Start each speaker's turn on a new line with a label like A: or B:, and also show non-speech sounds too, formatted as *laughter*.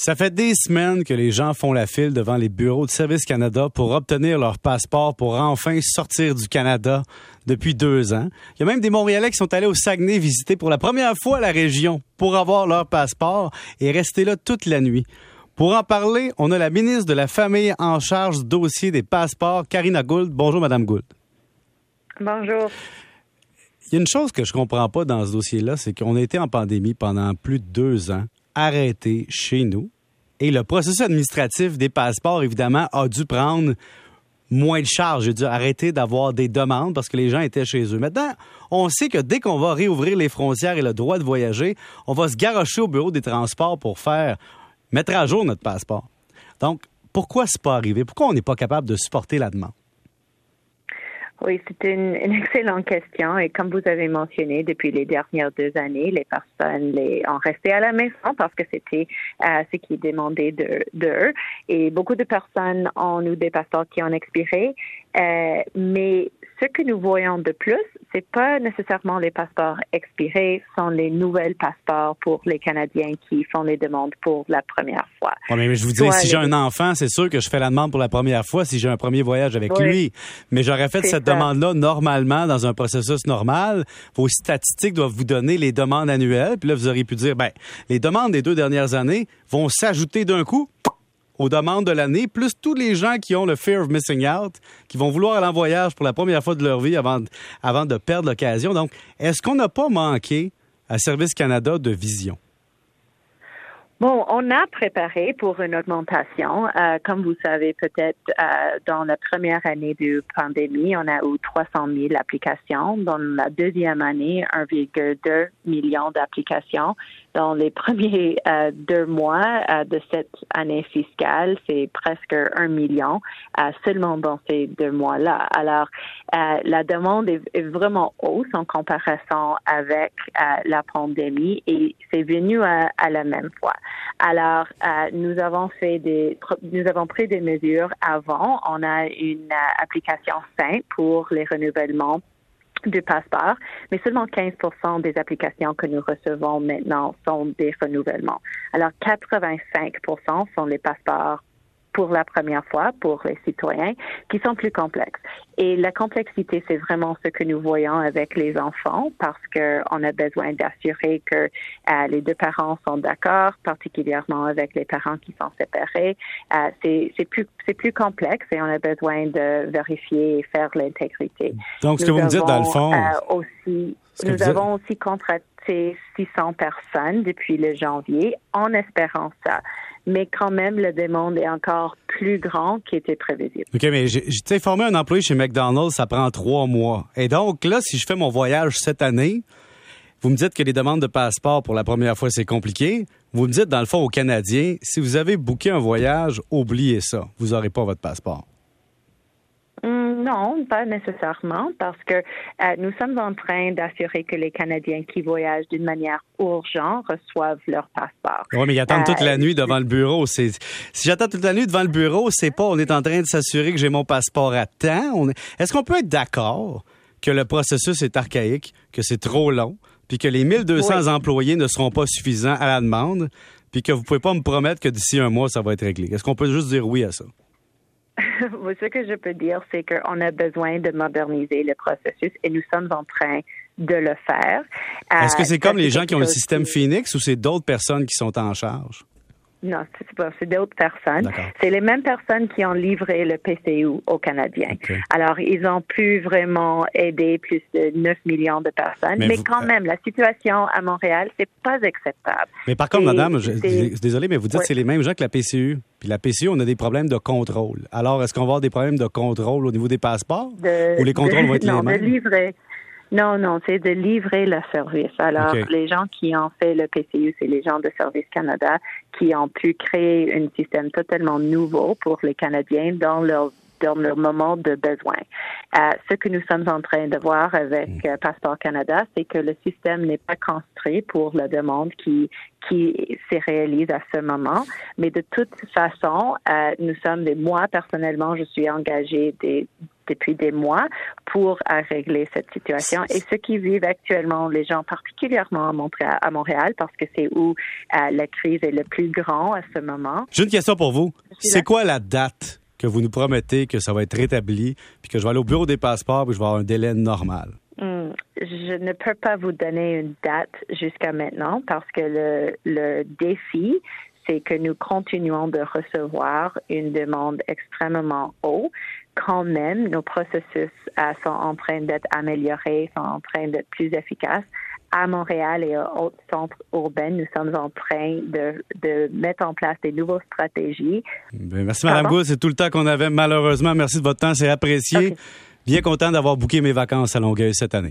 A: Ça fait des semaines que les gens font la file devant les bureaux de Service Canada pour obtenir leur passeport pour enfin sortir du Canada depuis deux ans. Il y a même des Montréalais qui sont allés au Saguenay visiter pour la première fois la région pour avoir leur passeport et rester là toute la nuit. Pour en parler, on a la ministre de la Famille en charge du dossier des passeports, Karina Gould. Bonjour, Madame Gould.
B: Bonjour.
A: Il y a une chose que je comprends pas dans ce dossier-là, c'est qu'on a été en pandémie pendant plus de deux ans arrêté chez nous. Et le processus administratif des passeports, évidemment, a dû prendre moins de charges. J'ai dû arrêter d'avoir des demandes parce que les gens étaient chez eux. Maintenant, on sait que dès qu'on va réouvrir les frontières et le droit de voyager, on va se garocher au bureau des transports pour faire mettre à jour notre passeport. Donc, pourquoi c'est pas arrivé? Pourquoi on n'est pas capable de supporter la demande?
B: Oui, c'est une, *laughs* excellente question. Et comme vous avez mentionné, depuis les dernières deux années, les personnes les, ont resté à la maison parce que c'était euh, ce qui demandé d'eux. De, et beaucoup de personnes ont eu des passeports qui ont expiré. Euh, mais ce que nous voyons de plus, c'est pas nécessairement les passeports expirés, sont les nouvelles passeports pour les Canadiens qui font les demandes pour la première fois.
A: mais je vous dis, si j'ai un enfant, c'est sûr que je fais la demande pour la première fois si j'ai un premier voyage avec lui. Mais j'aurais fait cette demande-là normalement dans un processus normal. Vos statistiques doivent vous donner les demandes annuelles. Puis là, vous auriez pu dire, ben, les demandes des deux dernières années vont s'ajouter d'un coup aux demandes de l'année, plus tous les gens qui ont le fear of missing out, qui vont vouloir aller en voyage pour la première fois de leur vie avant, avant de perdre l'occasion. Donc, est-ce qu'on n'a pas manqué à Service Canada de vision?
B: Bon, on a préparé pour une augmentation. Euh, comme vous savez peut-être, euh, dans la première année de pandémie, on a eu 300 000 applications. Dans la deuxième année, 1,2 million d'applications. Dans les premiers euh, deux mois euh, de cette année fiscale, c'est presque un million euh, seulement dans ces deux mois-là. Alors, la demande est, est, vraiment hausse en comparaison avec la pandémie et c'est venu à, à la même fois. Alors, euh, nous avons fait des, nous avons pris des mesures avant. On a une euh, application simple pour les renouvellements du passeport, mais seulement 15% des applications que nous recevons maintenant sont des renouvellements. Alors, 85% sont les passeports pour la première fois pour les citoyens qui sont plus complexes. Et la complexité, c'est vraiment ce que nous voyons avec les enfants parce qu'on a besoin d'assurer que euh, les deux parents sont d'accord, particulièrement avec les parents qui sont séparés. Euh, c'est plus complexe et on a besoin de vérifier et faire l'intégrité.
A: Donc, ce que vous me dites dans le fond,
B: euh, aussi, nous avons aussi contracté 600 personnes depuis le janvier en espérant ça mais quand même, la demande est encore plus grande qui était prévisible.
A: OK, mais j'ai formé un employé chez McDonald's, ça prend trois mois. Et donc, là, si je fais mon voyage cette année, vous me dites que les demandes de passeport pour la première fois, c'est compliqué. Vous me dites, dans le fond, aux Canadiens, si vous avez booké un voyage, oubliez ça. Vous n'aurez pas votre passeport.
B: Non, pas nécessairement, parce que euh, nous sommes en train d'assurer que les Canadiens qui voyagent d'une manière urgente reçoivent leur passeport.
A: Oui, mais ils attendent toute la euh, nuit devant le bureau. si j'attends toute la nuit devant le bureau, c'est pas on est en train de s'assurer que j'ai mon passeport à temps. Est-ce qu'on peut être d'accord que le processus est archaïque, que c'est trop long, puis que les 1200 employés ne seront pas suffisants à la demande, puis que vous pouvez pas me promettre que d'ici un mois ça va être réglé? Est-ce qu'on peut juste dire oui à ça? *laughs*
B: Ce que je peux dire, c'est qu'on a besoin de moderniser le processus et nous sommes en train de le faire.
A: Est-ce que c'est euh, comme les gens qui ont le système Phoenix ou c'est d'autres personnes qui sont en charge?
B: Non, c'est pas, c'est d'autres personnes. C'est les mêmes personnes qui ont livré le PCU aux Canadiens. Alors, ils ont pu vraiment aider plus de 9 millions de personnes. Mais, quand même, la situation à Montréal, c'est pas acceptable.
A: Mais par contre, madame, je, désolé, mais vous dites que c'est les mêmes gens que la PCU. Puis la PCU, on a des problèmes de contrôle. Alors, est-ce qu'on va avoir des problèmes de contrôle au niveau des passeports? ou les contrôles vont être *laughs* les mêmes?
B: De livrer. Non, non, c'est de livrer le service. Alors, les gens qui ont fait le PCU, c'est les gens de Service Canada qui ont pu créer un système totalement nouveau pour les Canadiens dans leur dans leur moment de besoin. Euh, ce que nous sommes en train de voir avec mm. euh, Passeport Canada, c'est que le système n'est pas construit pour la demande qui qui se réalise à ce moment. Mais de toute façon, euh, nous sommes des moi personnellement, je suis engagée des depuis des mois pour régler cette situation. Et ce qui vivent actuellement les gens, particulièrement à Montréal, parce que c'est où la crise est le plus grand à ce moment.
A: J'ai une question pour vous. C'est quoi la date que vous nous promettez que ça va être rétabli, puis que je vais aller au bureau des passeports, puis je vais avoir un délai normal?
B: Hmm, je ne peux pas vous donner une date jusqu'à maintenant parce que le, le défi, c'est que nous continuons de recevoir une demande extrêmement haute. Quand même, nos processus euh, sont en train d'être améliorés, sont en train d'être plus efficaces à Montréal et aux autres centres urbains, nous sommes en train de, de mettre en place des nouvelles stratégies.
A: Ben, merci, Mme Gould. C'est tout le temps qu'on avait, malheureusement. Merci de votre temps. C'est apprécié. Bien content d'avoir booké mes vacances à Longueuil cette année.